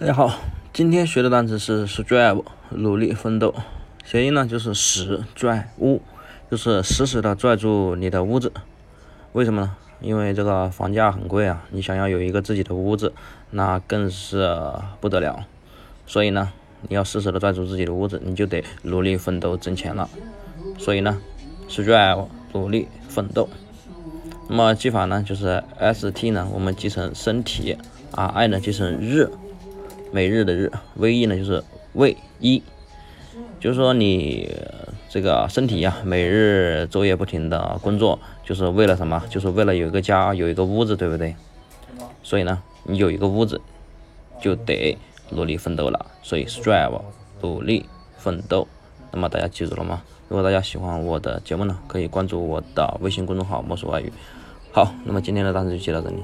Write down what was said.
大家好，今天学的单词是 strive，努力奋斗。谐音呢就是死拽屋，就是死死的拽住你的屋子。为什么呢？因为这个房价很贵啊，你想要有一个自己的屋子，那更是不得了。所以呢，你要死死的拽住自己的屋子，你就得努力奋斗挣钱了。所以呢，strive 努力奋斗。那么记法呢就是 st 呢，我们记成身体，ri 呢记成日。每日的日，v e 呢就是为一，就是说你这个身体呀，每日昼夜不停的工作，就是为了什么？就是为了有一个家，有一个屋子，对不对？所以呢，你有一个屋子，就得努力奋斗了。所以 strive 努力奋斗。那么大家记住了吗？如果大家喜欢我的节目呢，可以关注我的微信公众号“墨水外语”。好，那么今天的单词就记到这里。